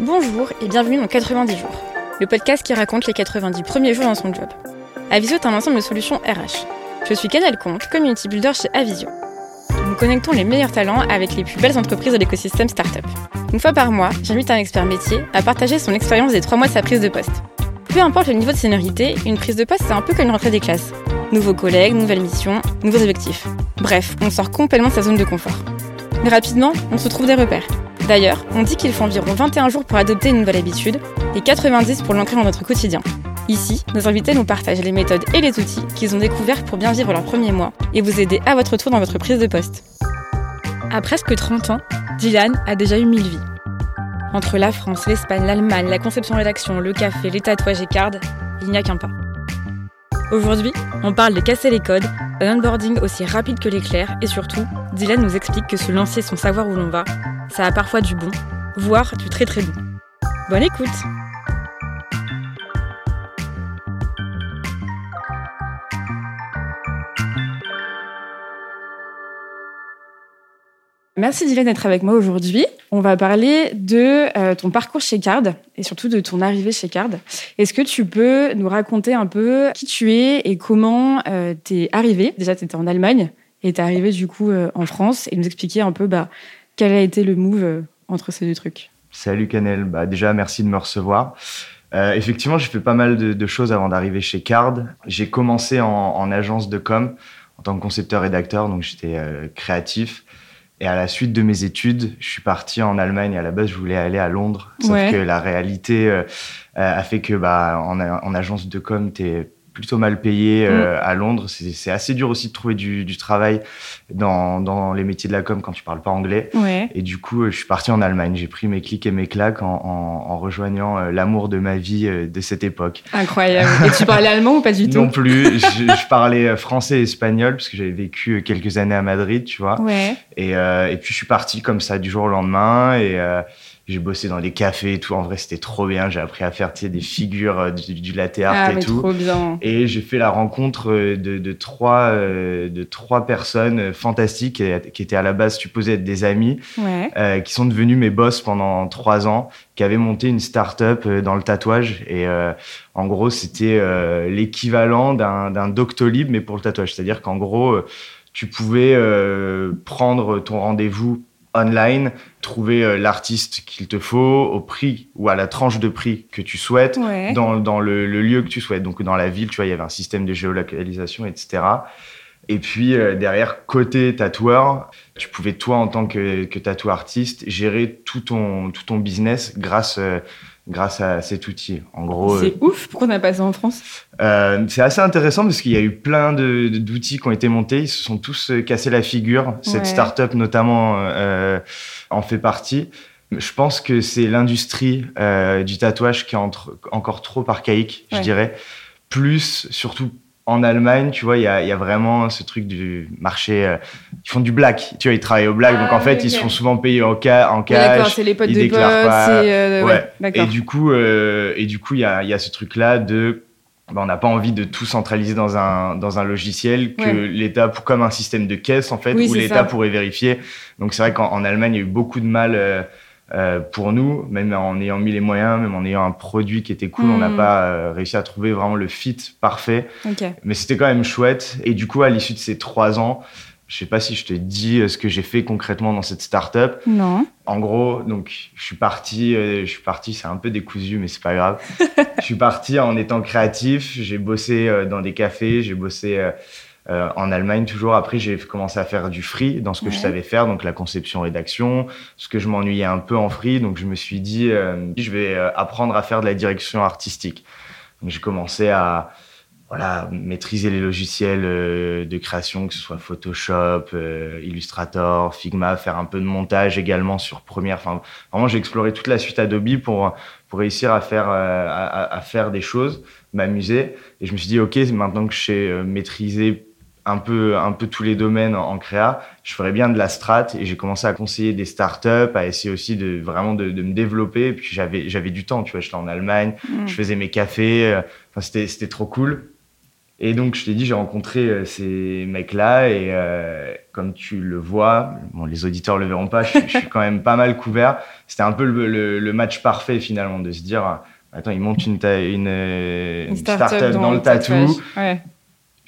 Bonjour et bienvenue dans 90 jours, le podcast qui raconte les 90 premiers jours dans son job. Avisio est un ensemble de solutions RH. Je suis Canel Comte, community builder chez Avisio. Nous connectons les meilleurs talents avec les plus belles entreprises de l'écosystème startup. Une fois par mois, j'invite un expert métier à partager son expérience des trois mois de sa prise de poste. Peu importe le niveau de seniorité, une prise de poste c'est un peu comme une rentrée des classes. Nouveaux collègues, nouvelles missions, nouveaux objectifs. Bref, on sort complètement de sa zone de confort. Mais rapidement, on se trouve des repères. D'ailleurs, on dit qu'il faut environ 21 jours pour adopter une nouvelle habitude et 90 pour l'ancrer dans notre quotidien. Ici, nos invités nous partagent les méthodes et les outils qu'ils ont découverts pour bien vivre leurs premiers mois et vous aider à votre tour dans votre prise de poste. À presque 30 ans, Dylan a déjà eu mille vies. Entre la France, l'Espagne, l'Allemagne, la conception-rédaction, le café, les tatouages et cards, il n'y a qu'un pas. Aujourd'hui, on parle de casser les codes, d'un onboarding aussi rapide que l'éclair et surtout, Dylan nous explique que se lancer sans savoir où l'on va, ça a parfois du bon, voire du très très bon. Bonne écoute Merci Dylan d'être avec moi aujourd'hui. On va parler de euh, ton parcours chez Card et surtout de ton arrivée chez Card. Est-ce que tu peux nous raconter un peu qui tu es et comment euh, tu es arrivé Déjà, tu étais en Allemagne et tu es arrivé du coup euh, en France et nous expliquer un peu bah, quel a été le move entre ces deux trucs. Salut Canel, bah, déjà merci de me recevoir. effectivement, j'ai fait pas mal de, choses avant d'arriver chez Card. J'ai commencé en, en, agence de com en tant que concepteur-rédacteur, donc j'étais créatif. Et à la suite de mes études, je suis parti en Allemagne. À la base, je voulais aller à Londres. Sauf que la réalité euh, a fait que, bah, en, en agence de com, t'es plutôt mal payé euh, mm. à Londres. C'est assez dur aussi de trouver du, du travail dans, dans, les métiers de la com quand tu parles pas anglais. Et du coup, euh, je suis parti en Allemagne. J'ai pris mes clics et mes claques en, en, en rejoignant euh, l'amour de ma vie de cette époque. Incroyable. Et tu parlais allemand ou pas du tout? Non plus. je, je, parlais français et espagnol parce que j'avais vécu quelques années à Madrid, tu vois. Ouais. Et, et puis je suis parti comme ça du jour au lendemain et j'ai bossé dans des cafés et tout. En vrai, c'était trop bien. J'ai appris à faire des figures euh, du, du latte art ah, et mais tout. Trop bien. Et j'ai fait la rencontre euh, de, de trois, euh, de trois personnes fantastiques qui étaient à la base supposées être des amis, ouais. euh, qui sont devenus mes boss pendant trois ans, qui avaient monté une start-up dans le tatouage. Et euh, en gros, c'était euh, l'équivalent d'un Doctolib, mais pour le tatouage. C'est-à-dire qu'en gros, tu pouvais prendre ton rendez-vous online, trouver euh, l'artiste qu'il te faut au prix ou à la tranche de prix que tu souhaites ouais. dans, dans le, le, lieu que tu souhaites. Donc dans la ville, tu vois, il y avait un système de géolocalisation, etc. Et puis euh, derrière, côté tatoueur, tu pouvais toi en tant que, que tatoueur artiste gérer tout ton, tout ton business grâce euh, grâce à cet outil. En gros, c'est euh, ouf. Pourquoi on n'a pas ça en France? euh, C'est assez intéressant parce qu'il y a eu plein d'outils qui ont été montés. Ils se sont tous euh, cassés la figure. Cette startup notamment euh, en fait partie. Je pense que c'est l'industrie du tatouage qui est entre, encore trop archaïque, Ouais. je dirais. Plus, surtout en Allemagne, tu vois, il y a, il y a vraiment ce truc du marché. euh, ils font du black, tu vois, ils travaillent au black. Ah, donc en fait, ok, ils se font souvent payer en, ca- en Ouais, D'accord, cash. c'est les potes ils des potes. déclarent pas. C'est euh, ouais. Ouais. D'accord. Et du coup, euh, et du coup, il y a, il y a ce truc-là de, bah, on n'a pas envie de tout centraliser dans un dans un logiciel que Ouais. l'État, comme un système de caisse en fait, Oui, où l'État pourrait vérifier. Donc c'est vrai qu'en en Allemagne, il y a eu beaucoup de mal. euh, euh, pour nous, même en ayant mis les moyens, même en ayant un produit qui était cool, on n'a Mm. pas euh, réussi à trouver vraiment le fit parfait. Mais c'était quand même chouette. Et du coup, à l'issue de ces trois ans, je sais pas si je te dis euh, ce que j'ai fait concrètement dans cette startup. Non. En gros, donc je suis parti, je suis parti, c'est un peu décousu, mais c'est pas grave. je suis parti en étant créatif. J'ai bossé dans des cafés, j'ai bossé euh, en Allemagne toujours. Après, j'ai commencé à faire du free dans ce que je savais faire, donc la conception, rédaction. Ce que je m'ennuyais un peu en free, donc je me suis dit, euh, je vais euh, apprendre à faire de la direction artistique. Donc j'ai commencé à voilà, maîtriser les logiciels euh, de création, que ce soit Photoshop, euh, Illustrator, Figma, faire un peu de montage également sur Premiere. Enfin, vraiment, j'ai exploré toute la suite Adobe pour, pour réussir à faire, euh, à, à faire des choses, m'amuser. Et je me suis dit, OK, maintenant que je sais maîtriser un peu, un peu tous les domaines en, en créa, je ferais bien de la strat. Et j'ai commencé à conseiller des startups, à essayer aussi de vraiment de, de me développer. Et puis j'avais, j'avais du temps, tu vois, j'étais en Allemagne, Mm. je faisais mes cafés. euh, Enfin, c'était, c'était trop cool. Et donc, je t'ai dit, j'ai rencontré euh, ces mecs-là et euh, comme tu le vois, bon, les auditeurs le verront pas, je, suis quand même pas mal couvert. C'était un peu le, match parfait finalement de se dire, attends, ils montent une, une, une, start-up dans, le tatou. Ouais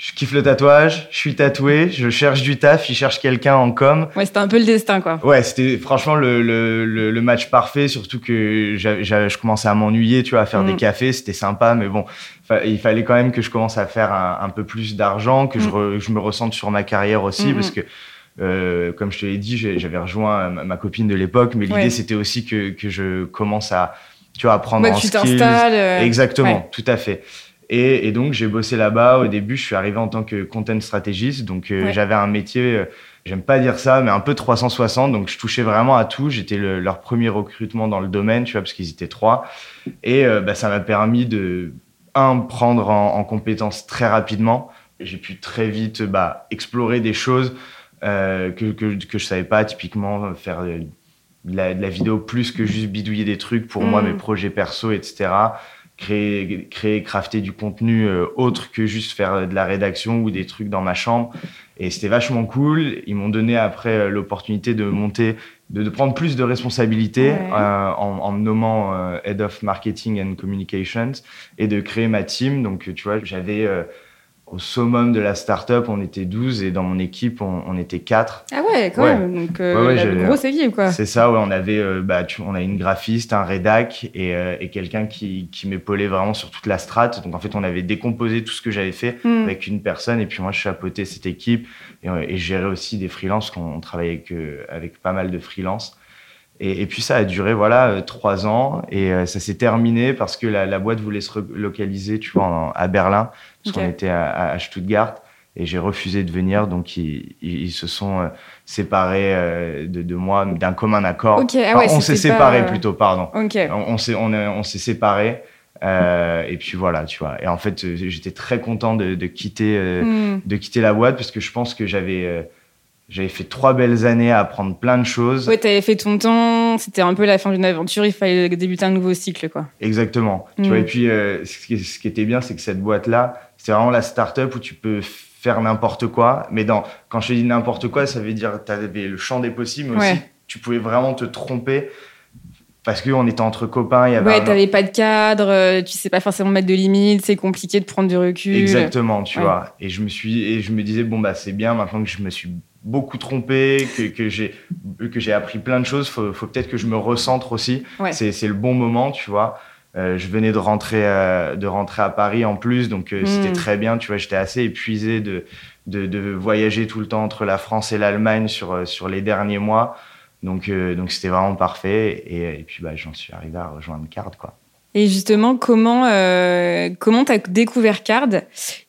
je kiffe le tatouage, je suis tatoué, je cherche du taf, il cherche quelqu'un en com. Ouais, c'était un peu le destin, quoi. Ouais, c'était franchement le, le, le, match parfait, surtout que je commençais à m'ennuyer, tu vois, à faire des mm. cafés, c'était sympa, mais bon, il fallait quand même que je commence à faire un, peu plus d'argent, que je, mm. je, me ressente sur ma carrière aussi, mm, parce que, euh, comme je te l'ai dit, j'avais rejoint ma, copine de l'époque, mais l'idée c'était aussi que, que je commence à, tu vois, apprendre ouais, en tu t'installes. Euh, Exactement, tout à fait. Et, donc, j'ai bossé là-bas. Au début, je suis arrivé en tant que content strategist. Donc, euh, j'avais un métier, euh, j'aime pas dire ça, mais un peu 360. Donc, je touchais vraiment à tout. J'étais leur premier recrutement dans le domaine, tu vois, parce qu'ils étaient trois. Et euh, bah, ça m'a permis de, un, prendre en, compétence très rapidement. J'ai pu très vite bah, explorer des choses que, que, que je savais pas, typiquement faire de la, de la, vidéo plus que juste bidouiller des trucs pour moi, mm. mes projets perso, etc créer, créer, crafter du contenu euh, autre que juste faire de la rédaction ou des trucs dans ma chambre. Et c'était vachement cool. Ils m'ont donné après euh, l'opportunité de monter, de, prendre plus de responsabilités euh, en, en, me nommant Head of Marketing and Communications et de créer ma team. Donc, tu vois, j'avais au summum de la startup, on était 12 et dans mon équipe, on, était 4. Ah ouais, quand même. Donc, euh, ouais, ouais, grosse équipe, quoi. C'est ça, ouais. On avait, euh, bah, on a une graphiste, un rédac et, euh, et quelqu'un qui, qui m'épaulait vraiment sur toute la strate. Donc, en fait, on avait décomposé tout ce que j'avais fait hmm. avec une personne et puis moi, je chapeautais cette équipe et, et je gérais aussi des freelances, qu'on travaillait avec, avec pas mal de freelances. Et, puis ça a duré voilà trois ans et ça s'est terminé parce que la, la, boîte voulait se relocaliser, tu vois, à Berlin parce qu'on était à, Stuttgart et j'ai refusé de venir, donc ils, se sont euh, séparés euh, de, moi d'un commun accord. Ah on s'est séparés plutôt, pardon. On, on s'est on, on s'est séparés. Euh, et puis voilà, tu vois. Et en fait, j'étais très content de, de quitter, hmm. de quitter la boîte parce que je pense que j'avais j'avais fait trois belles années à apprendre plein de choses. Ouais, t'avais fait ton temps, c'était un peu la fin d'une aventure, il fallait débuter un nouveau cycle, quoi. Exactement. Tu vois, et puis, ce, qui, ce, qui, était bien, c'est que cette boîte-là, c'est vraiment la start-up où tu peux faire n'importe quoi. Mais dans, quand je dis n'importe quoi, ça veut dire que tu avais le champ des possibles, mais aussi tu pouvais vraiment te tromper parce qu'on était entre copains. Il y avait ouais, t'avais pas de cadre, euh, tu sais pas forcément mettre de limites, c'est compliqué de prendre du recul. Exactement, tu vois. Et je me suis, et je me disais bon bah c'est bien maintenant que je me suis beaucoup trompé, que, que j'ai que j'ai appris plein de choses. Faut, faut peut-être que je me recentre aussi. C'est c'est le bon moment, tu vois. Euh, je venais de rentrer, euh, de rentrer à Paris en plus, donc euh, c'était hmm. très bien. Tu vois, j'étais assez épuisé de, de, de, voyager tout le temps entre la France et l'Allemagne sur, sur les derniers mois. Donc, donc c'était vraiment parfait. Et, et puis, bah, j'en suis arrivé à rejoindre Card, quoi. Et justement, comment euh, comment t'as découvert Card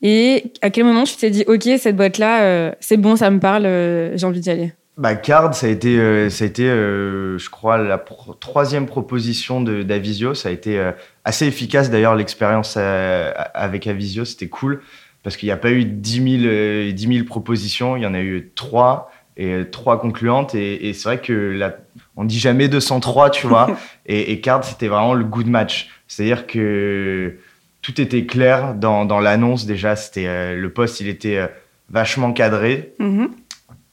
et à quel moment tu t'es dit ok cette boîte là c'est bon ça me parle j'ai envie d'y aller? Bah, Card, ça a été, euh, ça a été euh, je crois, la troisième proposition d'Avisio. Ça a été euh, assez efficace d'ailleurs, l'expérience avec Avisio, c'était cool parce qu'il n'y a pas eu 10 000, 10 000, propositions, il y en a eu trois et trois concluantes. Et c'est vrai que la, on dit jamais 203, tu vois. et, et Card, c'était vraiment le good match. C'est-à-dire que tout était clair dans, dans l'annonce déjà. C'était le poste, il était vachement cadré. Mm-hmm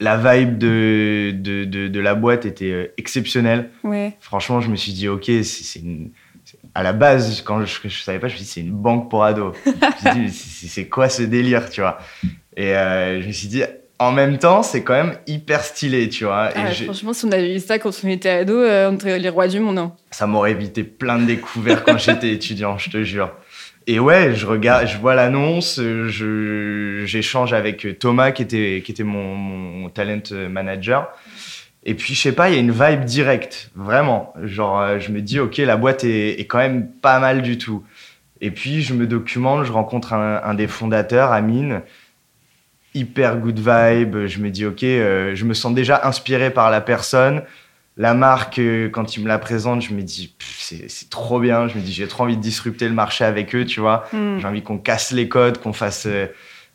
la vibe de, de, de, la boîte était euh, exceptionnelle. Ouais. Franchement, je me suis dit, OK, c'est à la base, quand je, je savais pas, je me suis dit, c'est une banque pour ados. c'est quoi ce délire, tu vois Et euh, je me suis dit, en même temps, c'est quand même hyper stylé, tu vois. Ah, franchement, si on avait eu ça quand on était ado, euh, on était les rois du monde. Hein. Ça m'aurait évité plein de découvertes quand j'étais étudiant, je te jure. Et ouais, je regarde, je vois l'annonce, je, j'échange avec Thomas qui était, qui était mon, mon talent manager. Et puis, je sais pas, il y a une vibe directe, vraiment. Genre, euh, je me dis, OK, la boîte est, est, quand même pas mal du tout. Et puis, je me documente, je rencontre un, un des fondateurs, Amine. Hyper good vibe. Je me dis, OK, euh, je me sens déjà inspiré par la personne la marque, euh, quand ils me la présentent, je me dis, c'est trop bien. Je me dis, j'ai trop envie de disrupter le marché avec eux, tu vois. Hmm. J'ai envie qu'on casse les codes, qu'on fasse, euh,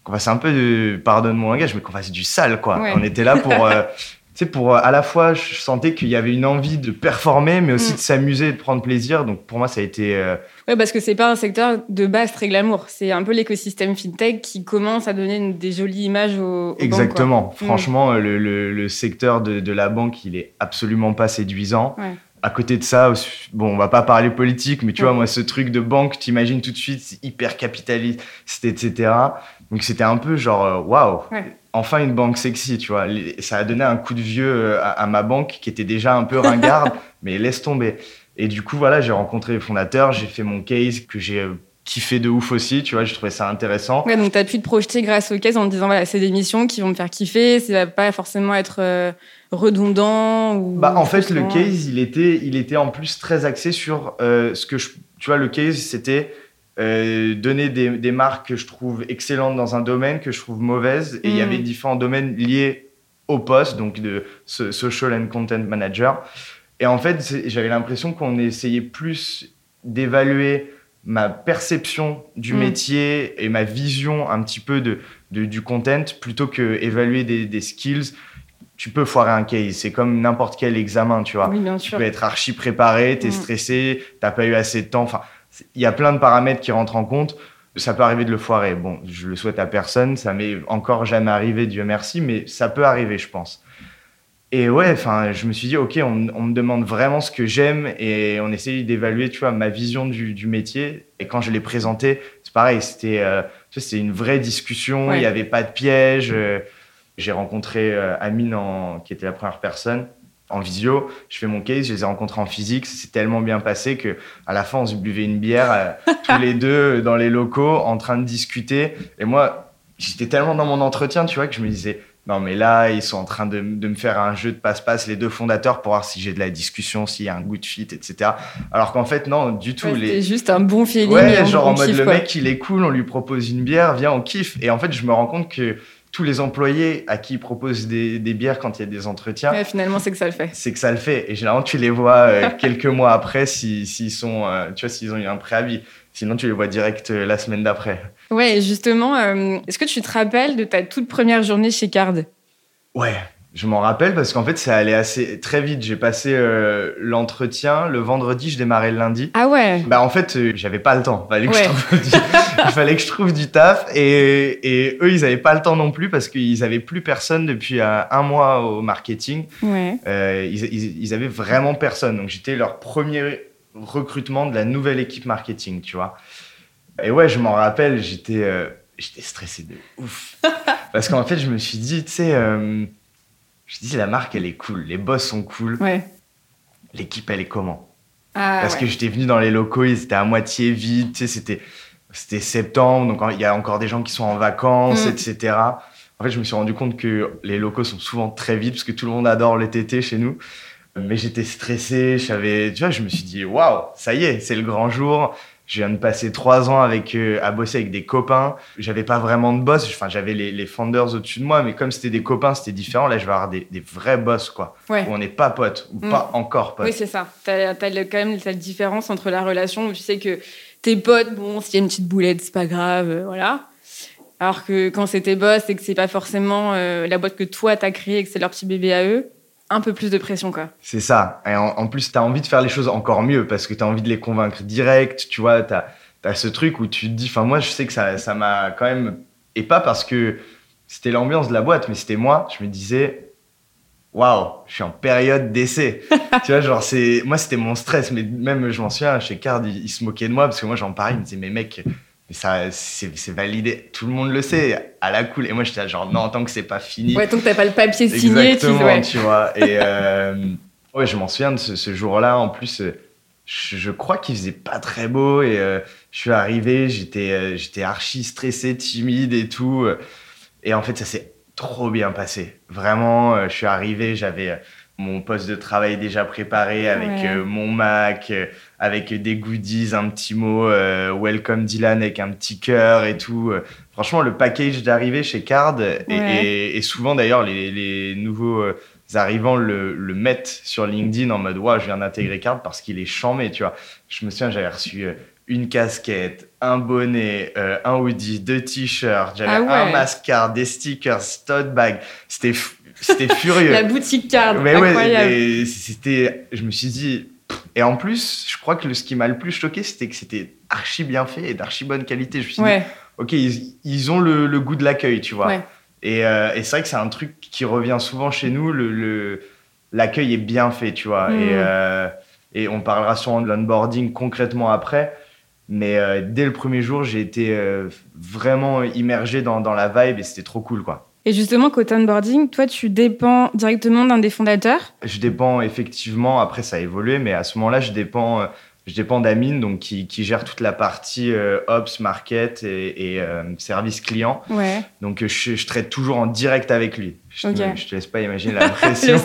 qu'on fasse un peu de, pardonne mon langage, mais qu'on fasse du sale, quoi. On était là pour, euh, sais, pour à la fois, je sentais qu'il y avait une envie de performer, mais aussi Mm. de s'amuser, de prendre plaisir. Donc pour moi, ça a été. euh, Ouais, parce que c'est pas un secteur de base très glamour. C'est un peu l'écosystème fintech qui commence à donner une- des jolies images aux. Exactement. Mm. Franchement, le, le- le secteur de, de la banque, il est absolument pas séduisant. Ouais. À côté de ça, bon, on va pas parler politique, mais tu vois, moi, ce truc de banque, t'imagines tout de suite, c'est hyper capitaliste, etc. Donc c'était un peu genre, euh, waouh, Ouais. enfin une banque sexy, tu vois. Ça a donné un coup de vieux euh, à, à ma banque qui était déjà un peu ringarde, mais laisse tomber. Et du coup, voilà, j'ai rencontré les fondateurs, j'ai fait mon case que j'ai euh, kiffé de ouf aussi, tu vois, j'ai trouvé ça intéressant. Ouais, donc tu as pu te projeter grâce au case en te disant voilà, c'est des missions qui vont me faire kiffer, ça va pas forcément être euh, redondant ou Bah, en fait, le case, il était, il était en plus très axé sur euh, ce que je. Tu vois, le case, c'était euh, donner des, des marques que je trouve excellentes dans un domaine, que je trouve mauvaises. Et il y Mm. avait différents domaines liés au poste, donc de so- social and content manager. Et en fait, j'avais l'impression qu'on essayait plus d'évaluer ma perception du Mm. métier et ma vision un petit peu de, de- du content plutôt que évaluer des, des skills. Tu peux foirer un case, c'est comme n'importe quel examen, tu vois. Oui, bien Tu sûr. peux être archi préparé, t'es Mm. stressé, t'as pas eu assez de temps. Enfin, il y a plein de paramètres qui rentrent en compte. Ça peut arriver de le foirer. Bon, je le souhaite à personne. Ça m'est encore jamais arrivé, Dieu merci, mais ça peut arriver, je pense. Et ouais, enfin, je me suis dit, ok, on, on me demande vraiment ce que j'aime et on essaye d'évaluer, tu vois, ma vision du, du métier. Et quand je l'ai présenté, c'est pareil, c'était, euh, c'était une vraie discussion. Ouais. Il n'y avait pas de piège. Euh, J'ai rencontré euh, Amine, en- qui était la première personne, en visio. Je fais mon case, je les ai rencontrés en physique. C'est tellement bien passé que à la fin, on se buvait une bière euh, tous les deux dans les locaux, en train de discuter. Et moi, j'étais tellement dans mon entretien, tu vois, que je me disais, non, mais là, ils sont en train de, de me faire un jeu de passe-passe, les deux fondateurs, pour voir si j'ai de la discussion, s'il y a un good fit, etc. Alors qu'en fait, non, du tout. Ouais, les... C'était juste un bon feeling. Ouais, genre en mode kiffe, le quoi. mec, il est cool, on lui propose une bière, viens, on kiffe. Et en fait, je me rends compte que tous les employés à qui ils proposent des, des bières quand il y a des entretiens, Ouais, finalement, c'est que ça le fait. c'est que ça le fait. Et généralement, tu les vois euh, quelques mois après s'ils s'ils sont, euh, tu vois, s'ils ont eu un préavis. Sinon, tu les vois direct euh, la semaine d'après. Ouais, justement, est-ce que tu te rappelles de ta toute première journée chez Card? Ouais, je m'en rappelle parce qu'en fait, ça allait assez très vite. J'ai passé euh, l'entretien le vendredi, je démarrais le lundi. Ah ouais Bah en fait, euh, j'avais pas le temps. Fallait que Ouais. je trouve du... Il fallait que je trouve du taf et, et eux, ils avaient pas le temps non plus parce qu'ils avaient plus personne depuis euh, un mois au marketing. Ouais. Ils, ils, ils avaient vraiment personne. Donc j'étais leur premier recrutement de la nouvelle équipe marketing, tu vois. Et ouais, je m'en rappelle, j'étais j'étais stressé de ouf. Parce qu'en fait, je me suis dit, tu sais, je dis la marque, elle est cool, les boss sont cool, Ouais. l'équipe, elle est comment? Ah, Parce ouais. que j'étais venu dans les locaux, ils étaient à moitié vides, tu sais, c'était c'était septembre, donc il y a encore des gens qui sont en vacances, Mm. etc. En fait, je me suis rendu compte que les locaux sont souvent très vides parce que tout le monde adore le TT chez nous. Mais j'étais stressé, je savais, tu vois, je me suis dit, waouh, ça y est, c'est le grand jour. Je viens de passer trois ans avec, euh, à bosser avec des copains. J'avais pas vraiment de boss. Enfin, j'avais les, les founders au-dessus de moi, mais comme c'était des copains, c'était différent. Là, je vais avoir des, des vrais boss, quoi. Ouais. Où on n'est pas potes, ou Mm. pas encore potes. Oui, c'est ça. Tu as, quand même cette différence entre la relation où tu sais que tes potes, bon, s'il y a une petite boulette, c'est pas grave, euh, voilà. Alors que quand c'est tes boss et que c'est pas forcément euh, la boîte que toi t'as créée et que c'est leur petit bébé à eux, un peu plus de pression, quoi. C'est ça. Et en, en plus, tu as envie de faire les choses encore mieux parce que tu as envie de les convaincre direct. Tu vois, tu as, ce truc où tu te dis, enfin, moi, je sais que ça ça m'a quand même. Et pas parce que c'était l'ambiance de la boîte, mais c'était moi. Je me disais, waouh, je suis en période d'essai. tu vois, genre, c'est. Moi, c'était mon stress. Mais même, je m'en souviens, chez Card, ils, ils se moquaient de moi parce que moi, j'en parlais. Ils me disaient, mais mec. Mais ça, c'est validé. Tout le monde le sait, à la cool. Et moi, j'étais genre, non, tant que c'est pas fini. Ouais, tant que t'as pas le papier signé, tu Exactement, ouais. tu vois. Et euh, ouais, je m'en souviens de ce, ce jour-là. En plus, euh, je, je crois qu'il faisait pas très beau et euh, je suis arrivé, j'étais euh, j'étais archi stressé, timide et tout. Et en fait, ça s'est trop bien passé. Vraiment, euh, je suis arrivé, j'avais euh, mon poste de travail déjà préparé avec Ouais. euh, mon Mac, euh, avec des goodies, un petit mot euh, Welcome Dylan avec un petit cœur et tout. Franchement, le package d'arrivée chez Card et, Ouais. et- et souvent d'ailleurs les, les nouveaux euh, arrivant le, le mettre sur LinkedIn en mode, ouais, je viens d'intégrer Card parce qu'il est chambé, tu vois. Je me souviens, j'avais reçu une casquette, un bonnet, euh, un hoodie, deux t-shirts, j'avais Ah ouais. un mascar, des stickers, tote bag. C'était, f- c'était furieux. La boutique card, Mais ouais, incroyable. mais c'était. Je me suis dit. Et en plus, je crois que le, ce qui m'a le plus choqué, c'était que c'était archi bien fait et d'archi bonne qualité. Je me suis dit, ouais, ok, ils, ils ont le, le goût de l'accueil, tu vois. Ouais. Et, euh, et c'est vrai que c'est un truc qui revient souvent chez nous. Le, l'accueil est bien fait, tu vois. Et, euh, et on parlera sûrement de l'onboarding concrètement après. Mais euh, dès le premier jour, j'ai été vraiment immergé dans, dans la vibe et c'était trop cool, quoi. Et justement, côté onboarding, toi, tu dépends directement d'un des fondateurs. Je dépends effectivement, après ça a évolué, mais à ce moment-là, je dépends, euh, je dépends d'Amine, donc qui, qui gère toute la partie euh, Ops, Market et, et, euh, service client. Ouais, Donc je, je traite toujours en direct avec lui. Je, te- je te laisse pas imaginer la pression.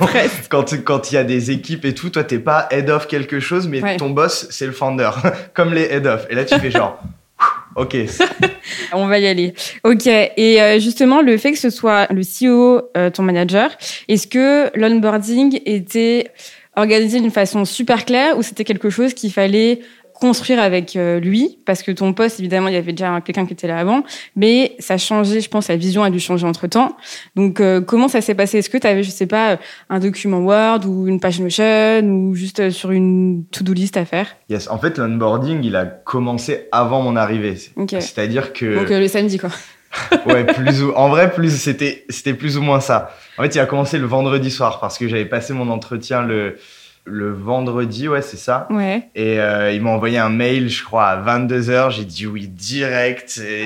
Quand quand il y a des équipes et tout, toi t'es pas head of quelque chose, mais Ouais. ton boss c'est le founder, comme les head of. Et là tu fais genre, ok, On va y aller. Ok. Et euh, justement, le fait que ce soit le CEO, euh, ton manager, est-ce que l'onboarding était organisé d'une façon super claire ou c'était quelque chose qu'il fallait construire avec euh, lui Parce que ton poste, évidemment, il y avait déjà quelqu'un qui était là avant, mais ça a changé, je pense, la vision a dû changer entre temps. Donc, euh, comment ça s'est passé? Est-ce que tu avais, je sais pas, un document Word ou une page Notion ou juste euh, sur une to-do list à faire? Yes. En fait l'onboarding il a commencé avant mon arrivée. C'est-à-dire que Donc, euh, le samedi, quoi. ouais, plus ou en vrai, plus c'était c'était plus ou moins ça. En fait, il a commencé le vendredi soir parce que j'avais passé mon entretien le le vendredi, ouais, c'est ça. Ouais. Et euh, il m'a envoyé un mail, je crois, à 22h. J'ai dit oui direct. Et,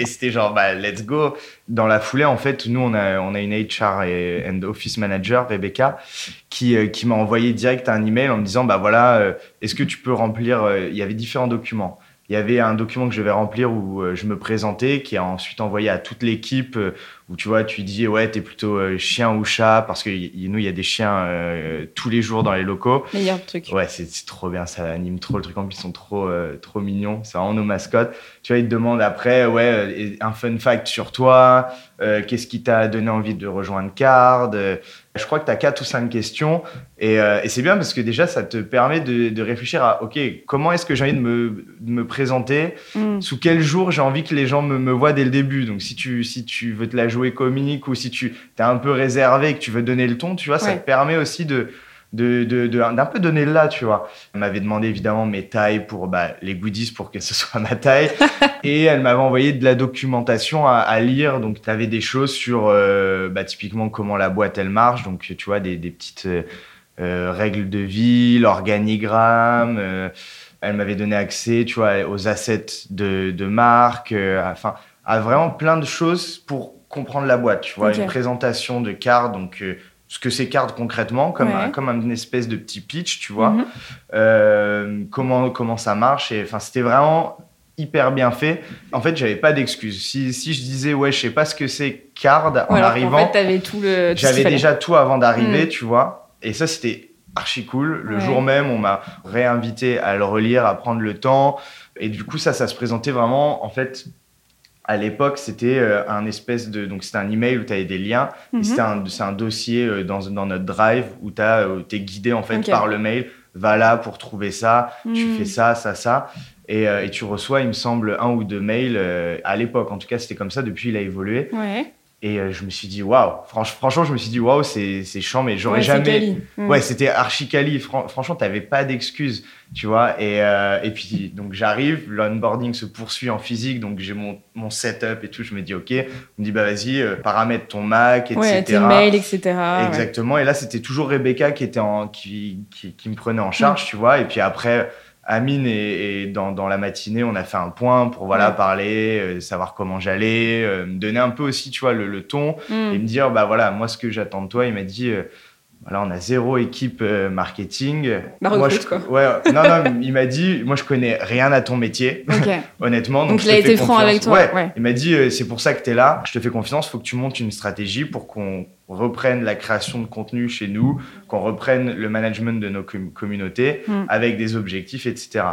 et c'était genre, bah, let's go. Dans la foulée, en fait, nous, on a, on a une HR et and office manager, Rebecca, qui, euh, qui m'a envoyé direct un email en me disant, bah voilà, euh, est-ce que tu peux remplir. euh, Il y avait différents documents. Il y avait un document que je devais remplir où euh, je me présentais, qui est ensuite envoyé à toute l'équipe, euh, où tu vois, tu dis, ouais, t'es plutôt euh, chien ou chat, parce que nous, il y a des chiens euh, tous les jours dans les locaux. Meilleur truc. Ouais, c'est trop bien, ça anime trop le truc. En plus, ils sont trop, euh, trop mignons. C'est vraiment nos mascottes. Tu vois, ils te demandent après, ouais, un fun fact sur toi. euh, Qu'est-ce qui t'a donné envie de rejoindre Card Je crois que tu as quatre ou cinq questions. Et, euh, et c'est bien parce que déjà, ça te permet de, de réfléchir à, OK, comment est-ce que j'ai envie de me, de me présenter? Mm. Sous quel jour j'ai envie que les gens me, me voient dès le début? Donc, si tu, si tu veux te la jouer comique ou si tu es un peu réservé et que tu veux donner le ton, tu vois, ça te permet aussi de de, de, de- d'un peu donner là, tu vois. Elle m'avait demandé évidemment mes tailles pour bah, les goodies pour que ce soit ma taille. et elle m'avait envoyé de la documentation à, à lire. Donc, tu avais des choses sur euh, bah, typiquement comment la boîte elle marche. Donc, tu vois, des, des petites euh, euh, règles de vie, l'organigramme. euh, elle m'avait donné accès, tu vois, aux assets de, de marque, enfin, à vraiment plein de choses pour comprendre la boîte, tu vois. Ok. Une présentation de carte, donc euh, ce que c'est carte concrètement, comme, Ouais. un, comme une espèce de petit pitch, tu vois. Mhm. Euh, comment, comment ça marche. Et enfin, c'était vraiment hyper bien fait. En fait, j'avais pas d'excuses. Si, si je disais, ouais, je sais pas ce que c'est card en Ouais, arrivant, fait, t'avais tout le. tout ce qu'il j'avais déjà tout avant d'arriver, Mm. tu vois. Et ça, c'était archi cool. Le Ouais. jour même, on m'a réinvité à le relire, à prendre le temps. Et du coup, ça, ça se présentait vraiment, en fait, à l'époque, c'était euh, un espèce de. Donc, c'était un email où tu avais des liens. Mhm. c'était un, c'est un dossier euh, dans, dans notre drive où tu es guidé, en fait, par le mail. Va là pour trouver ça. Tu Mm. fais ça, ça, ça. Et, euh, et tu reçois, il me semble, un ou deux mails. euh, à l'époque, en tout cas, c'était comme ça. Depuis, il a évolué. Ouais. Et euh, je me suis dit, waouh, franch- franchement, je me suis dit, waouh, c'est c'est chiant, mais j'aurais Ouais, jamais. quali. Mm. Ouais, c'était archi quali. Fran- franchement, t'avais pas d'excuses, tu vois. Et, euh, et puis, donc, j'arrive, l'onboarding se poursuit en physique, donc j'ai mon, mon setup et tout. Je me dis, OK, on me dit, bah vas-y, euh, paramètre ton Mac, etc. Ouais, tes mails, etc. ouais. Exactement. Et là, c'était toujours Rebecca qui, était en, qui, qui, qui me prenait en charge, tu vois. Et puis après, Amine et, et dans, dans la matinée, on a fait un point pour voilà Ouais. parler, euh, savoir comment j'allais, euh, me donner un peu aussi, tu vois, le, le ton Mm. et me dire bah voilà, moi ce que j'attends de toi. Il m'a dit euh, voilà, on a zéro équipe euh, marketing. Bah, moi, je, quoi. Ouais, non, non, il m'a dit moi je connais rien à ton métier, Ok. honnêtement. Donc, Donc, je il a été franc avec toi, Ouais. ouais. Il m'a dit euh, c'est pour ça que tu es là, je te fais confiance, faut que tu montes une stratégie pour qu'on reprenne la création de contenu chez nous, qu'on reprenne le management de nos communautés mm. avec des objectifs, etc.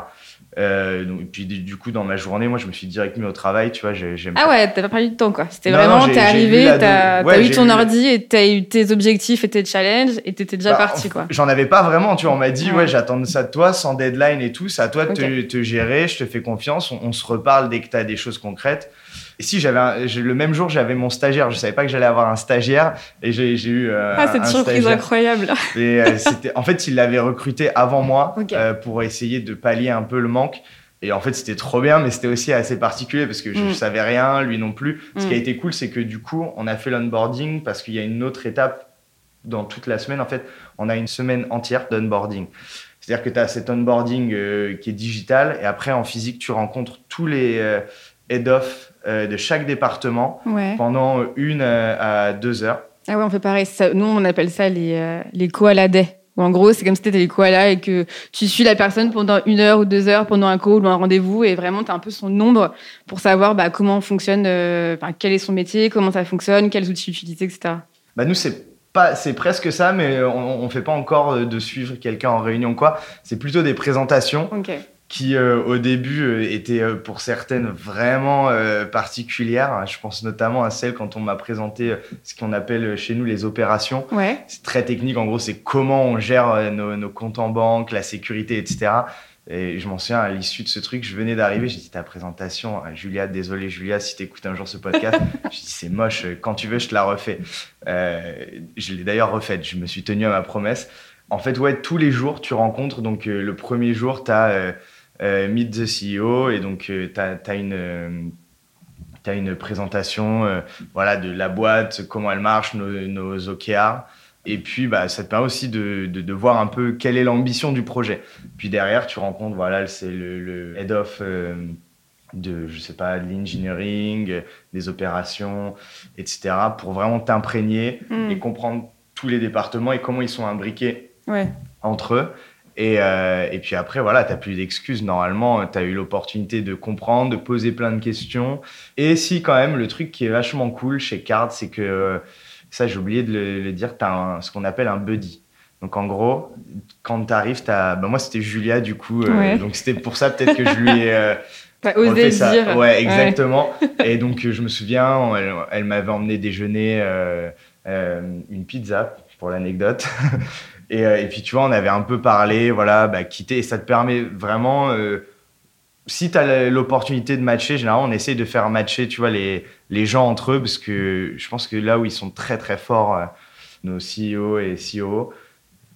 Euh, donc, et puis du coup, dans ma journée, moi, je me suis direct mis au travail, tu vois. Ah ouais, t'as pas perdu de temps, quoi. C'était vraiment, t'es arrivé, t'as as eu ton ordi et t'as eu tes objectifs et tes challenges et t'étais déjà bah, parti, quoi. J'en avais pas vraiment, tu vois. On m'a dit, ouais, j'attends ça de toi, sans deadline et tout. C'est à toi de te, te, gérer, je te fais confiance. On, on se reparle dès que t'as des choses concrètes. Et si j'avais le même jour, j'avais mon stagiaire. Je savais pas que j'allais avoir un stagiaire et j'ai eu euh, ah cette surprise incroyable. Et euh, en fait il l'avait recruté avant moi euh, pour essayer de pallier un peu le manque. Et en fait, c'était trop bien, mais c'était aussi assez particulier parce que je, ne mm. savais rien, lui non plus. Ce qui a mm. été cool, c'est que du coup, on a fait l'onboarding parce qu'il y a une autre étape dans toute la semaine. En fait, on a une semaine entière d'onboarding. C'est-à-dire que tu as cet onboarding qui est digital et après, en physique, tu rencontres tous les head-off euh, de chaque département pendant une euh, à deux heures. Ah ouais, on fait pareil. nous, on appelle ça les, euh, les koala En gros, c'est comme si tu étais les koalas et que tu suis la personne pendant une heure ou deux heures pendant un call ou un rendez-vous et vraiment, tu as un peu son nombre pour savoir bah, comment fonctionne, quel est son métier, comment ça fonctionne, quels outils utiliser, etc. Bah, nous, c'est pas, c'est presque ça, mais on, ne fait pas encore de suivre quelqu'un en réunion quoi. C'est plutôt des présentations. Ok qui euh, au début euh, était euh, pour certaines vraiment particulières. Je pense notamment à celle quand on m'a présenté ce qu'on appelle chez nous les opérations. Ouais. C'est très technique. En gros, c'est comment on gère nos, nos, comptes en banque, la sécurité, etc. Et je m'en souviens, à l'issue de ce truc, je venais d'arriver, j'ai dit ta présentation, Julia, désolé Julia, si tu écoutes un jour ce podcast, je dis c'est moche, quand tu veux, je te la refais. je l'ai d'ailleurs refaite, je me suis tenu à ma promesse. En fait, ouais, tous les jours, tu rencontres, donc le premier jour, tu as euh, Meet the CEO, et donc euh, tu as, une euh, tu as une présentation voilà, de la boîte, comment elle marche, nos, nos OKR. Et puis, bah, ça te permet aussi de, de, voir un peu quelle est l'ambition du projet. Puis derrière, tu rencontres, voilà, c'est le, head of de, je sais pas, de l'engineering, des opérations, etc., pour vraiment t'imprégner mm. et comprendre tous les départements et comment ils sont imbriqués entre eux. Euh, et, puis après, voilà, tu n'as plus d'excuses. Normalement, tu as eu l'opportunité de comprendre, de poser plein de questions. Et si, quand même, le truc qui est vachement cool chez Card, c'est que, ça, j'ai oublié de le, dire, tu as ce qu'on appelle un buddy. Donc, en gros, quand tu arrives, as... Bah, moi, c'était Julia, du coup. Euh, donc, c'était pour ça, peut-être que je lui ai. Euh, osé ça. dire. Ouais, exactement. Et donc, je me souviens, elle, elle m'avait emmené déjeuner une pizza, pour l'anecdote. Euh, et, puis, tu vois, on avait un peu parlé, voilà, bah, quitter. Et ça te permet vraiment, euh, si tu as l'opportunité de matcher, généralement, on essaye de faire matcher, tu vois, les, les gens entre eux, parce que je pense que là où ils sont très, très forts, euh, nos CEO et CEO,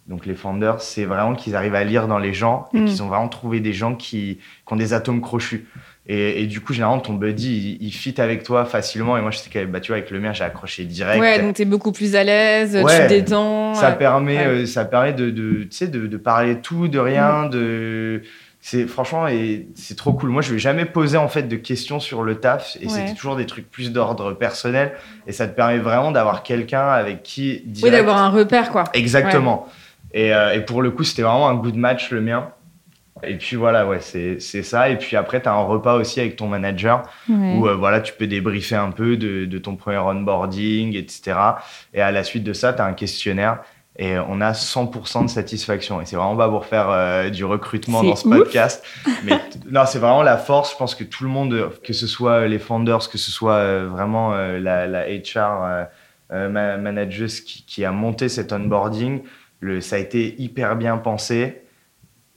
donc les founders, c'est vraiment qu'ils arrivent à lire dans les gens et mm. qu'ils ont vraiment trouvé des gens qui, qui ont des atomes crochus. Et, du coup, généralement, ton buddy, il, fit avec toi facilement. Et moi, je sais que, bah, tu vois, avec le mien, j'ai accroché direct. Ouais, donc t'es beaucoup plus à l'aise, tu tu détends. Ça permet, euh, ça permet de, de, de, de parler tout, de rien, mm. de. C'est franchement et c'est trop cool. Moi, je vais jamais poser en fait de questions sur le taf et c'était toujours des trucs plus d'ordre personnel et ça te permet vraiment d'avoir quelqu'un avec qui direct... Oui, d'avoir un repère quoi. Exactement. Et, euh, et, pour le coup, c'était vraiment un good match le mien. Et puis voilà, ouais, c'est ça. Et puis après, tu as un repas aussi avec ton manager où euh, voilà, tu peux débriefer un peu de, de, ton premier onboarding, etc. Et à la suite de ça, tu as un questionnaire et on a 100% de satisfaction. Et c'est vraiment pas pour faire euh, du recrutement dans ce podcast. Mais non, c'est vraiment la force. Je pense que tout le monde, que ce soit les founders, que ce soit euh, vraiment la, la, HR manager qui, qui, a monté cet onboarding, le, ça a été hyper bien pensé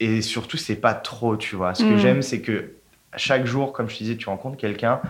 et surtout, c'est pas trop, tu vois. Ce que mm. j'aime, c'est que chaque jour, comme je te disais, tu rencontres quelqu'un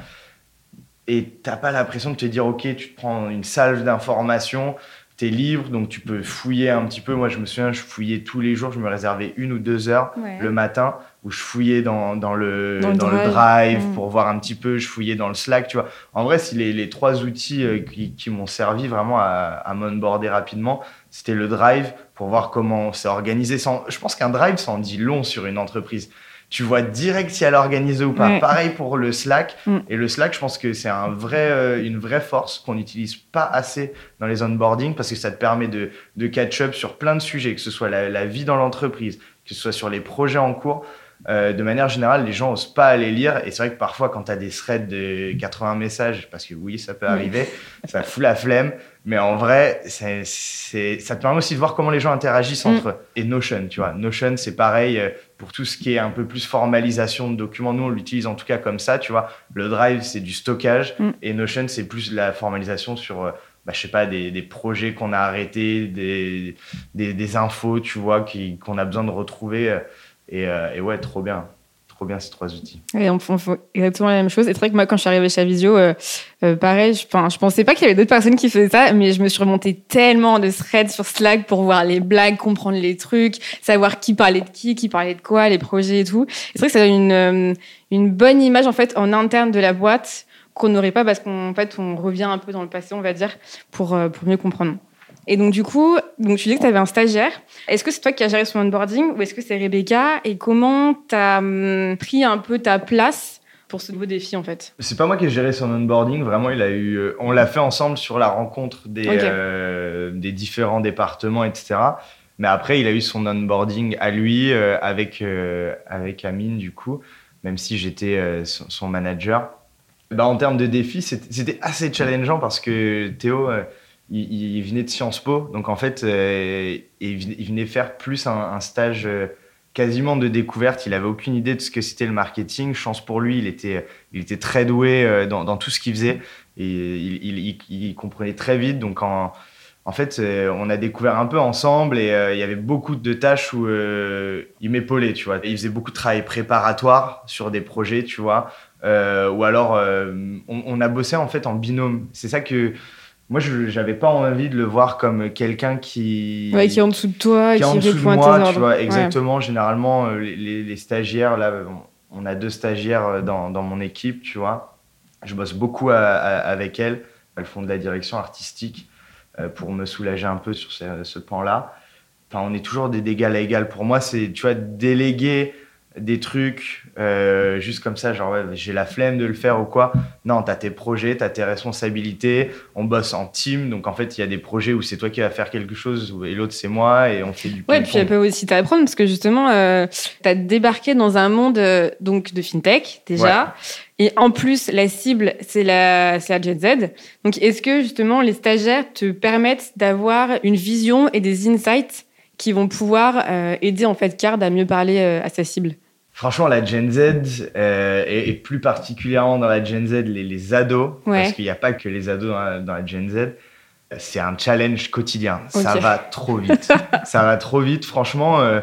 et t'as pas l'impression de te dire, OK, tu te prends une salve d'informations, tu es libre, donc tu peux fouiller un petit peu. Moi, je me souviens, je fouillais tous les jours, je me réservais une ou deux heures le matin où je fouillais dans, dans, le, dans, le, drive, mm. pour voir un petit peu, je fouillais dans le Slack, tu vois. En vrai, c'est les, les, trois outils euh, qui, qui m'ont servi vraiment à, à m'onboarder rapidement. C'était le drive pour voir comment c'est organisé. Je pense qu'un drive, ça en dit long sur une entreprise. Tu vois direct si elle est organisée ou pas. Pareil pour le Slack. Mm. Et le Slack, je pense que c'est un vrai, euh, une vraie force qu'on n'utilise pas assez dans les onboarding parce que ça te permet de, de catch-up sur plein de sujets, que ce soit la, la vie dans l'entreprise, que ce soit sur les projets en cours. Euh, de manière générale, les gens osent pas aller lire. Et c'est vrai que parfois, quand tu as des threads de 80 messages, parce que oui, ça peut arriver, ça fout la flemme. Mais en vrai, c'est, ça te permet aussi de voir comment les gens interagissent mm. entre eux. Et Notion, tu vois. Notion, c'est pareil euh, pour tout ce qui est un peu plus formalisation de documents. Nous, on l'utilise en tout cas comme ça, tu vois. Le Drive, c'est du stockage. Mm. Et Notion, c'est plus la formalisation sur euh, bah, je sais pas, des, des projets qu'on a arrêtés, des, des, des, infos, tu vois, qu'on a besoin de retrouver. Et, euh, et, ouais, trop bien. Trop bien ces trois outils. Et on, fait exactement la même chose. Et c'est vrai que moi, quand je suis arrivée chez Avisio, euh, euh, pareil, je, pensais pas qu'il y avait d'autres personnes qui faisaient ça, mais je me suis remontée tellement de threads sur Slack pour voir les blagues, comprendre les trucs, savoir qui parlait de qui, qui parlait de quoi, les projets et tout. C'est vrai que ça donne une, une bonne image en fait en interne de la boîte qu'on n'aurait pas parce qu'en fait on revient un peu dans le passé, on va dire, pour, pour mieux comprendre. Et donc, du coup, donc tu dis que tu avais un stagiaire. Est-ce que c'est toi qui as géré son onboarding ou est-ce que c'est Rebecca? Et comment tu as hum, pris un peu ta place pour ce nouveau défi en fait? C'est pas moi qui ai géré son onboarding, vraiment il a eu euh, on l'a fait ensemble sur la rencontre des euh, des différents départements etc. Mais après il a eu son onboarding à lui euh, avec avec Amine du coup, même si j'étais son, manager. Bah, en termes de défi, c'était assez challengeant parce que Théo il, venait de Sciences Po, donc en fait, euh, il, venait faire plus un, stage euh, quasiment de découverte. Il avait aucune idée de ce que c'était le marketing. Chance pour lui, il était, il était très doué euh, dans, tout ce qu'il faisait et il, comprenait très vite. Donc en, en fait, on a découvert un peu ensemble et il y avait beaucoup de tâches où il m'épaulait, tu vois. il faisait beaucoup de travail préparatoire sur des projets, tu vois. ou alors, on, on, a bossé en fait en binôme. C'est ça que moi, je n'avais pas envie de le voir comme quelqu'un qui. Ouais, qui est en dessous de toi, qui, est en dessous de moi, tu vois. Exactement. Généralement, euh, les, les, stagiaires, là, on a deux stagiaires euh, dans, dans, mon équipe, tu vois. Je bosse beaucoup avec elles. Elles font de la direction artistique euh, pour me soulager un peu sur ce, ce pan-là. Enfin, on est toujours des d'égal à égal. Pour moi, c'est, tu vois, déléguer des trucs euh, juste comme ça, genre j'ai la flemme de le faire ou quoi. Non, tu as tes projets, tu as tes responsabilités, on bosse en team, donc en fait il y a des projets où c'est toi qui vas faire quelque chose et l'autre c'est moi et on fait du Ouais, puis elle peut aussi t'apprendre parce que justement euh, tu as débarqué dans un monde euh, donc de fintech déjà. Et en plus, la cible, c'est la, la Gen Z. Donc, est-ce que justement les stagiaires te permettent d'avoir une vision et des insights qui vont pouvoir aider en fait Card à mieux parler à sa cible? Franchement, la Gen Z, euh, et, plus particulièrement dans la Gen Z, les, les ados, parce qu'il n'y a pas que les ados dans la, Gen Z, c'est un challenge quotidien. Ça va trop vite. ça va trop vite. Franchement, euh,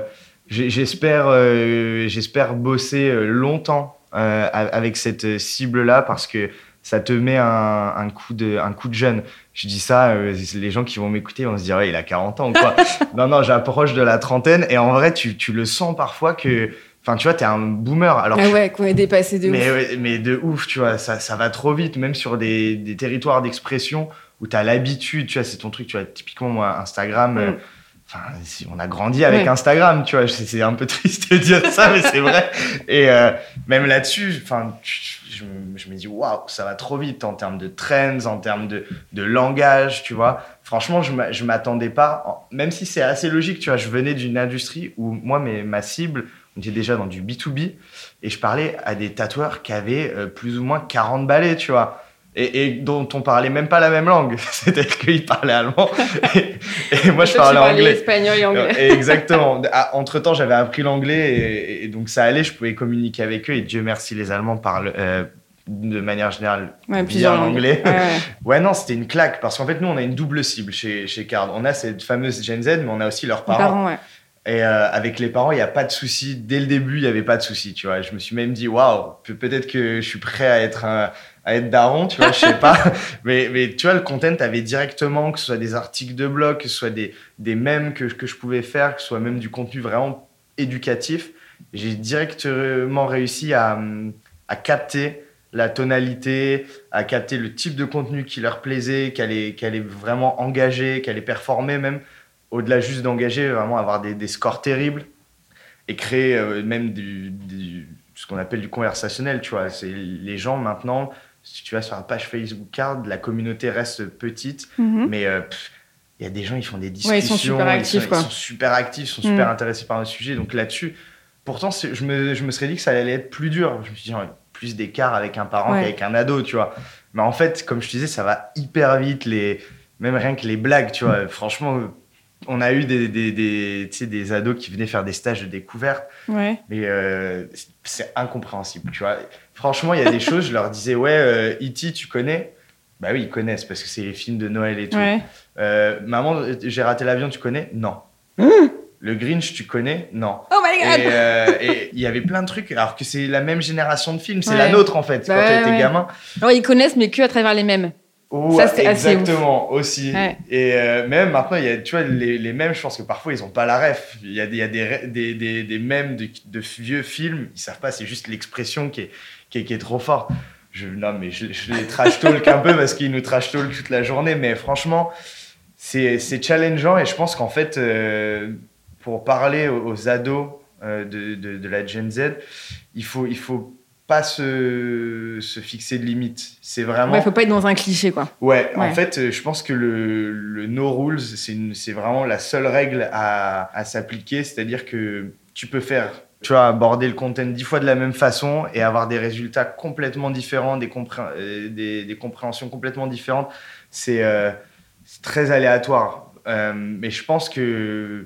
j'espère euh, j'espère bosser euh, longtemps euh, avec cette cible-là parce que ça te met un, un, coup de, un coup de jeune. Je dis ça, les gens qui vont m'écouter vont se dire, ouais, il a 40 ans ou quoi. non, non, j'approche de la trentaine et en vrai, tu, tu le sens parfois que Enfin, tu vois, t'es un boomer. Alors ah ouais, qu'on est dépassé de mais, ouf. mais de ouf, tu vois, ça, ça va trop vite, même sur des, des territoires d'expression où t'as l'habitude, tu vois, c'est ton truc, tu vois, typiquement, moi, Instagram, euh, mm. enfin, on a grandi avec Instagram, tu vois, c'est un peu triste de dire ça, mais c'est vrai. Et euh, même là-dessus, enfin, je, je, me dis, waouh, ça va trop vite en termes de trends, en termes de, de langage, tu vois. Franchement, je m'attendais pas, même si c'est assez logique, tu vois, je venais d'une industrie où moi, mais, ma cible, J'étais déjà dans du B2B et je parlais à des tatoueurs qui avaient euh, plus ou moins 40 balais, tu vois. Et, dont on parlait même pas la même langue. C'est-à-dire qu'ils parlaient allemand et, moi je parlais anglais. espagnol et anglais. Euh, exactement. Ah, entre temps, j'avais appris l'anglais et, donc ça allait, je pouvais communiquer avec eux et Dieu merci, les Allemands parlent euh, de manière générale ouais, bien l'anglais. Ouais, non, c'était une claque parce qu'en fait, nous, on a une double cible chez, chez Card. On a cette fameuse Gen Z, mais on a aussi leurs parents. Et euh, avec les parents, il n'y a pas de souci. Dès le début, il n'y avait pas de souci, tu vois. Je me suis même dit, waouh, peut-être que je suis prêt à être un, à être daron, tu vois, je sais pas. mais, mais tu vois, le content avait directement, que ce soit des articles de blog, que ce soit des, des mèmes que, que je pouvais faire, que ce soit même du contenu vraiment éducatif. J'ai directement réussi à, à capter la tonalité, à capter le type de contenu qui leur plaisait, qu'elle est, qu'elle est vraiment engagée, qu'elle est performée même au-delà juste d'engager, vraiment avoir des, scores terribles et créer euh, même du, ce qu'on appelle du conversationnel, tu vois. C'est les gens maintenant, si tu vas sur la page Facebook Card, la communauté reste petite, mhm. mais euh, il y a des gens, ils font des discussions, ils sont super actifs, ils sont, super actifs, ils sont super mhm. intéressés par le sujet. Donc là-dessus, pourtant, je me, je me serais dit que ça allait être plus dur. Je me suis dit, plus d'écart avec un parent Ouais. qu'avec un ado, tu vois. Mais en fait, comme je te disais, ça va hyper vite. Les, même rien que les blagues, tu vois. Franchement, on a eu des, des, des, tu sais, des ados qui venaient faire des stages de découverte. Ouais. Mais euh, c'est- incompréhensible, tu vois. Franchement, il y a des choses, je leur disais, ouais, euh, E.T., tu connais? Bah oui, ils connaissent parce que c'est les films de Noël et tout. Ouais. Euh, Maman, j'ai raté l'avion, tu connais? Non. Le Grinch, tu connais? Non. Oh my god Et euh, et il y avait plein de trucs, alors que c'est la même génération de films, c'est Ouais. la nôtre en fait, Bah quand ouais, t'étais ouais. gamin. Alors, ils connaissent, mais que à travers les mêmes. C'est assez exactement, aussi. Ouais. Et euh, même maintenant, il y a, tu vois, les, les mêmes, je pense que parfois, ils ont pas la ref. Il y a des, il y a des, des, des, des mèmes de, de vieux films, ils savent pas, c'est juste l'expression qui est, qui, est, qui est trop forte. Je, non, mais je, je les trash talk un peu parce qu'ils nous trash talk toute la journée, mais franchement, c'est c'est challengeant et je pense qu'en fait, euh, pour parler aux, aux ados euh, de, de, de la Gen Z, il faut, il faut pas se, se fixer de limites. C'est vraiment. Ouais, faut pas être dans un cliché, quoi. Ouais, en fait, euh, je pense que le, le no rules, c'est vraiment la seule règle à, à s'appliquer. C'est-à-dire que tu peux faire, tu vois, aborder le content dix fois de la même façon et avoir des résultats complètement différents, des, compré- euh, des, des compréhensions complètement différentes. C'est euh, très aléatoire. Euh, mais je pense que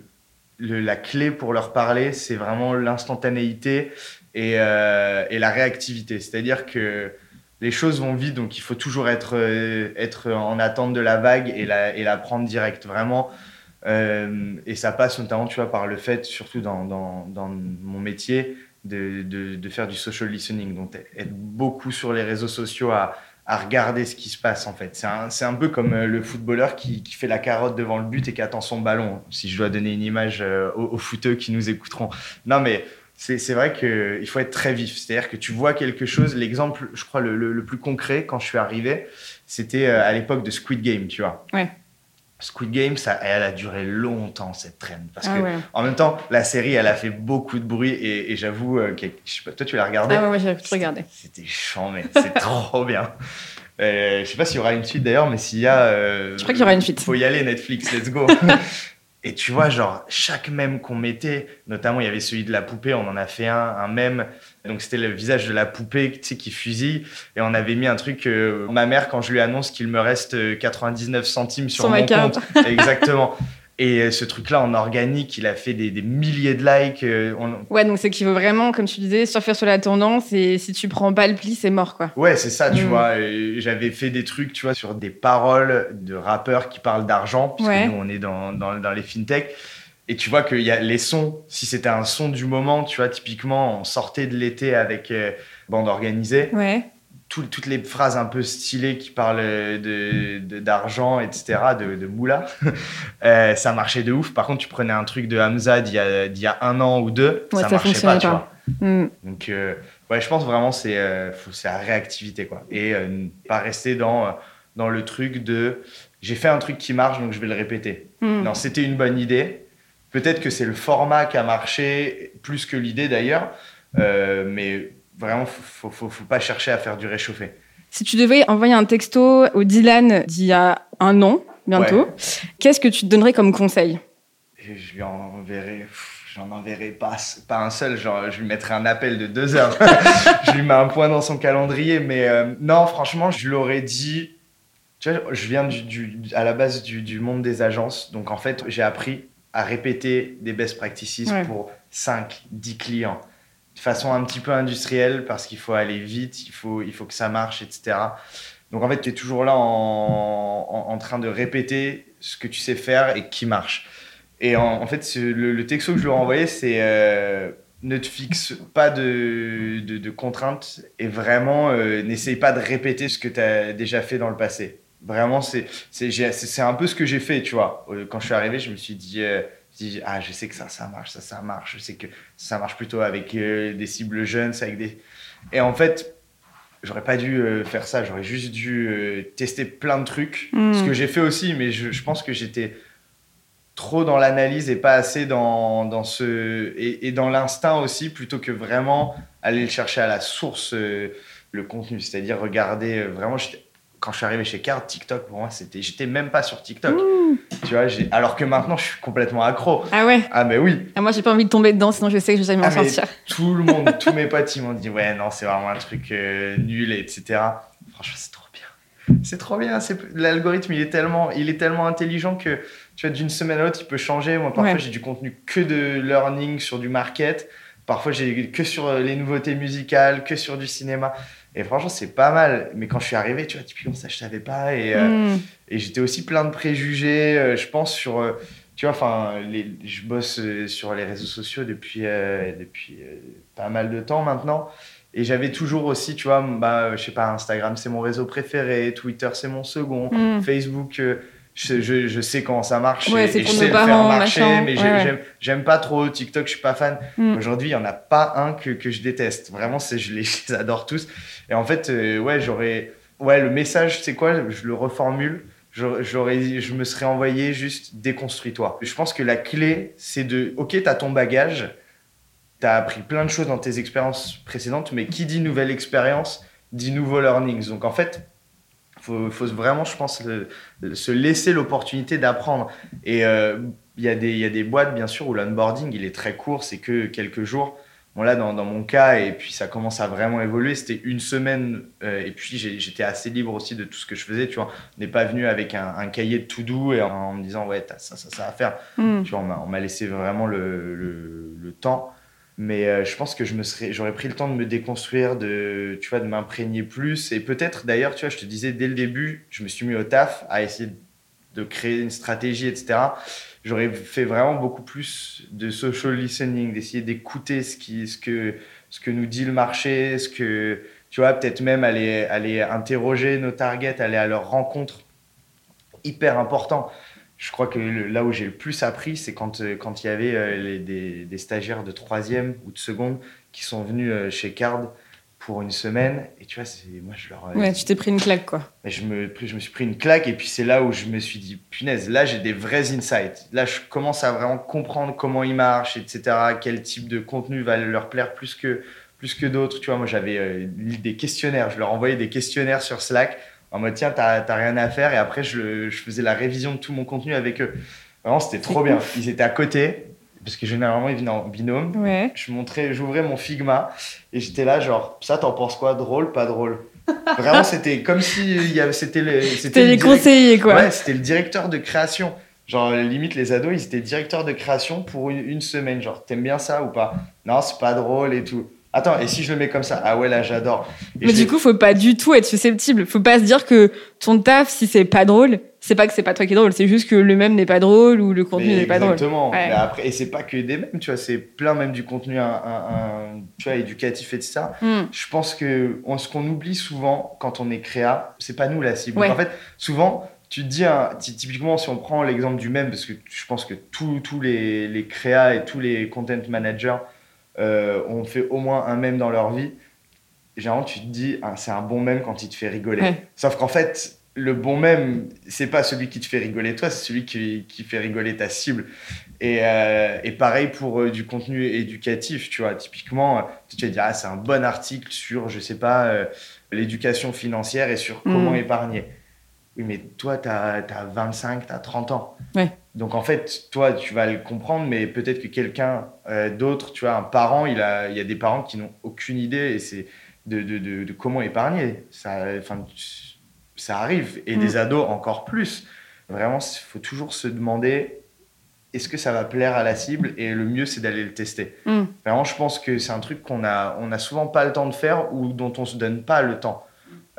le- la clé pour leur parler, c'est vraiment l'instantanéité et, euh, et la réactivité. C'est-à-dire que les choses vont vite, donc il faut toujours être, euh, être en attente de la vague et la, et la prendre direct, vraiment. Euh, et ça passe notamment, tu vois, par le fait, surtout dans, dans, dans mon métier, de, de, de faire du social listening. Donc être beaucoup sur les réseaux sociaux à, à regarder ce qui se passe, en fait. C'est un, un peu comme le footballeur qui, qui fait la carotte devant le but et qui attend son ballon, si je dois donner une image aux, aux qui nous écouteront. Non, mais c'est vrai qu'il faut être très vif. C'est-à-dire que tu vois quelque chose. L'exemple, je crois, le, le- le plus concret, quand je suis arrivé, c'était euh, à l'époque de Squid Game, tu vois. Ouais. Squid Game, ça, elle a duré longtemps, cette traîne. Parce Ah que, ouais. en même temps, la série, elle a fait beaucoup de bruit. Et, et j'avoue, euh, que- je sais pas, toi, tu l'as regardé Ah ouais, ouais, j'ai regardé. C'était chiant, mais c'est trop bien. Euh, je sais pas s'il y aura une suite d'ailleurs, mais s'il y a. euh, Je crois qu'il y aura une suite. Faut y aller, Netflix, let's go. Et tu vois, genre, chaque mème qu'on mettait, notamment il y avait celui de la poupée, on en a fait un, un mème. Donc c'était le visage de la poupée tu sais, qui fusille. Et on avait mis un truc. euh, ma mère, quand je lui annonce qu'il me reste euh, 99 centimes sur, Sur ma mon compte. Exactement. Et euh, ce truc-là en organique, il a fait des, des milliers de likes. euh, on- Ouais, donc c'est qu'il faut vraiment, comme tu disais, surfer sur la tendance et si tu prends pas le pli, c'est mort, quoi. Ouais, c'est ça, tu Mm. vois. J'avais fait des trucs, tu vois, sur des paroles de rappeurs qui parlent d'argent, puisque Ouais. nous, on est dans, dans, dans les fintech. Et tu vois qu'il y a les sons, si c'était un son du moment, tu vois, typiquement, on sortait de l'été avec euh, bande organisée, Ouais. Tout- toutes les phrases un peu stylées qui parlent de- de- d'argent, etc., de, de moula, euh, ça marchait de ouf. Par contre, tu prenais un truc de Hamza d'il y, y a un an ou deux, Ouais, ça, ça marchait pas, tu pas. vois. Hmm. Donc, euh, ouais, je pense vraiment c'est euh, la réactivité, quoi. Et euh, ne pas rester dans, dans le truc de j'ai fait un truc qui marche, donc je vais le répéter. Hmm. Non, c'était une bonne idée. Peut-être que c'est le format qui a marché plus que l'idée d'ailleurs, mais vraiment, faut, faut, faut, pas chercher à faire du réchauffé. Si tu devais envoyer un texto au Dylan d'il y a un an, bientôt, qu'est-ce que tu te donnerais comme conseil? Je lui enverrai, pff, j'en enverrai pas, pas un seul, genre je lui mettrai un appel de deux heures. je lui mets un point dans son calendrier, mais euh, non, franchement, je l'aurais dit. Tu vois, je viens du, du- à la base du, du monde des agences, donc en fait, j'ai appris à répéter des best practices Ouais. pour 5, 10 clients de façon un petit peu industrielle parce qu'il faut aller vite, il faut, il faut que ça marche, etc. Donc en fait, tu es toujours là en, en- train de répéter ce que tu sais faire et qui marche. Et en, fait, le, le texto que je leur ai c'est euh, ne te fixe pas de, de- contraintes et vraiment euh, n'essaye pas de répéter ce que tu as déjà fait dans le passé. Vraiment, c'est un peu ce que j'ai fait, tu vois. Euh, Quand je suis arrivé, je me suis dit, dit, ah, je sais que ça, ça marche, ça, ça marche. Je sais que ça marche plutôt avec euh, des cibles jeunes, avec des... Et en fait, j'aurais pas dû euh, faire ça. J'aurais juste dû euh, tester plein de trucs. Mm. Ce que j'ai fait aussi, mais je, je pense que j'étais trop dans l'analyse et pas assez dans, dans ce... Et, et dans l'instinct aussi, plutôt que vraiment aller le chercher à la source, le contenu. C'est-à-dire regarder vraiment... Quand je suis arrivé chez Card, TikTok, pour moi, c'était... J'étais même pas sur TikTok. Tu vois, j'ai... alors que maintenant, je suis complètement accro. Ah ouais Ah, mais oui. Ah, moi, j'ai pas envie de tomber dedans, sinon je sais que je vais jamais m'en Ah, mais sortir. tout le monde, tous mes potes, ils m'ont dit ouais non c'est vraiment un truc euh, nul etc. Franchement c'est trop bien, c'est trop bien. C'est... L'algorithme il est tellement, il est tellement intelligent que tu vois d'une semaine à l'autre il peut changer. Moi parfois Ouais. j'ai du contenu que de learning sur du market, parfois j'ai que sur euh, les nouveautés musicales, que sur du cinéma. Et franchement c'est pas mal. Mais quand je suis arrivé, tu vois typiquement ça je savais pas et euh, Hmm. et j'étais aussi plein de préjugés, euh, je pense, sur. euh, tu vois, enfin, je bosse sur les réseaux sociaux depuis, depuis pas mal de temps maintenant. Et j'avais toujours aussi, tu vois, bah, je sais pas, Instagram, c'est mon réseau préféré, Twitter, c'est mon second, Hmm. Facebook, je, je, je sais comment ça marche Ouais, et, je sais le faire marcher, machin. mais Ouais, j'aime, pas trop TikTok, je suis pas fan. Hmm. Aujourd'hui, il y en a pas un que, que je déteste. Vraiment, c'est, je, les, je les adore tous. Et en fait, euh, ouais, j'aurais. Ouais, le message, c'est quoi? Je le reformule. J'aurais, je me serais envoyé juste déconstruis-toi. Je pense que la clé, c'est de. Ok, t'as ton bagage, t'as appris plein de choses dans tes expériences précédentes, mais qui dit nouvelle expérience dit nouveaux learnings. Donc en fait, faut, faut vraiment, je pense, le- se laisser l'opportunité d'apprendre. Et euh, il y, a des- il y a des boîtes, bien sûr, où l'onboarding, il est très court, c'est que quelques jours. Bon, là, dans, dans mon cas, et puis ça commence à vraiment évoluer, c'était une semaine, euh, et puis j'étais assez libre aussi de tout ce que je faisais, tu vois. On n'est pas venu avec un, un cahier de to-do et en, en me disant, ouais, t'as ça, ça, ça à faire. Hmm. Tu vois, on m'a- on m'a laissé vraiment le, le, le temps. Mais euh, je pense que je me serais, j'aurais pris le temps de me déconstruire, de, tu vois, de m'imprégner plus. Et peut-être, d'ailleurs, tu vois, je te disais dès le début, je me suis mis au taf à essayer de créer une stratégie, etc. J'aurais fait vraiment beaucoup plus de social listening, d'essayer d'écouter ce, qui, ce, que, ce que nous dit le marché, ce que, tu vois, peut-être même aller, aller interroger nos targets, aller à leur rencontre. Hyper important je crois que le- là où j'ai le plus appris, c'est quand euh, quand il y avait euh, les- des, des stagiaires de troisième ou de seconde qui sont venus euh, chez Card pour une semaine. Et tu vois, moi je leur Ouais, tu t'es pris une claque, quoi. mais je me je me suis pris une claque et puis c'est là où je me suis dit punaise, là j'ai des vrais insights. Là je commence à vraiment comprendre comment ils marchent, etc. Quel type de contenu va leur plaire plus que plus que d'autres. Tu vois, moi j'avais euh, des questionnaires, je leur envoyais des questionnaires sur Slack en mode tiens, t'as rien à faire. Et après, je, je faisais la révision de tout mon contenu avec eux. Vraiment, c'était trop bien. Ils étaient à côté, parce que généralement, ils venaient en binôme. Ouais. Je montrais, j'ouvrais mon Figma et j'étais là, genre, ça, t'en penses quoi? Drôle, pas drôle? Vraiment, c'était comme si il y avait- c'était le, C'était le les direct- conseillers, quoi. Ouais, c'était le directeur de création. Genre, limite, les ados, ils étaient directeurs de création pour une, une semaine. Genre, t'aimes bien ça ou pas? Non, c'est pas drôle et tout. Attends, et si je le mets comme ça? Ah ouais, là, j'adore. Mais du coup, faut pas du tout être susceptible. Faut pas se dire que ton taf, si c'est pas drôle, c'est pas que c'est pas toi qui est drôle, c'est juste que le même n'est pas drôle ou le contenu n'est pas drôle. Exactement. Ouais. Après, et c'est pas que des mêmes, tu vois, c'est plein même du contenu un, un- un- tu vois, éducatif, etc. Hmm. Je pense que on- ce qu'on oublie souvent quand on est créa, c'est pas nous la cible. Ouais. En fait, souvent, tu te dis, typiquement, si on prend l'exemple du même, parce que je pense que tous tous les, les créas et tous les content managers euh, ont fait au moins un même dans leur vie. Généralement, tu te dis, ah, c'est un bon même quand il te fait rigoler. Ouais. Sauf qu'en fait, le bon même, c'est pas celui qui te fait rigoler toi, c'est celui qui, qui fait rigoler ta cible. Et, euh, et pareil pour euh, du contenu éducatif, tu vois. Typiquement, euh, tu vas dire, ah, c'est un bon article sur, je sais pas, l'éducation financière et sur comment Mm. épargner. Oui, mais toi, tu as, 25, tu as 30 ans. Ouais. Donc en fait, toi, tu vas le comprendre, mais peut-être que quelqu'un euh, d'autre, tu vois, un parent, il, a, il y a des parents qui n'ont aucune idée et c'est de, de, de, de comment épargner. Ça, arrive. Et Mm. des ados encore plus. Vraiment, il faut toujours se demander est-ce que ça va plaire à la cible Et le mieux, c'est d'aller le tester. Hmm. Vraiment, je pense que c'est un truc qu'on a, on a souvent pas le temps de faire ou dont on se donne pas le temps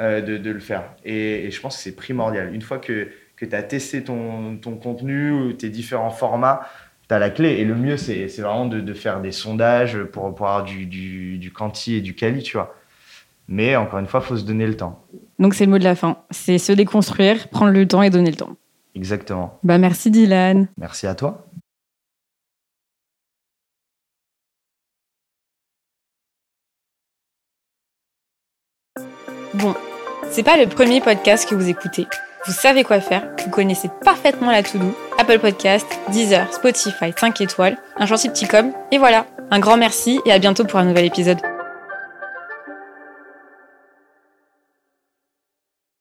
euh, de, de le faire. Et, et je pense que c'est primordial. Une fois que, que tu as testé ton, ton contenu ou tes différents formats, tu as la clé. Et le mieux, c'est vraiment de, de faire des sondages pour, pour avoir du, du, du quanti et du quali, tu vois. Mais encore une fois, faut se donner le temps. Donc c'est le mot de la fin. C'est se déconstruire, prendre le temps et donner le temps. Exactement. Bah merci Dylan. Merci à toi. Bon, c'est pas le premier podcast que vous écoutez. Vous savez quoi faire, vous connaissez parfaitement la to-do, Apple Podcast, Deezer, Spotify, 5 étoiles, un gentil petit com, et voilà. Un grand merci et à bientôt pour un nouvel épisode.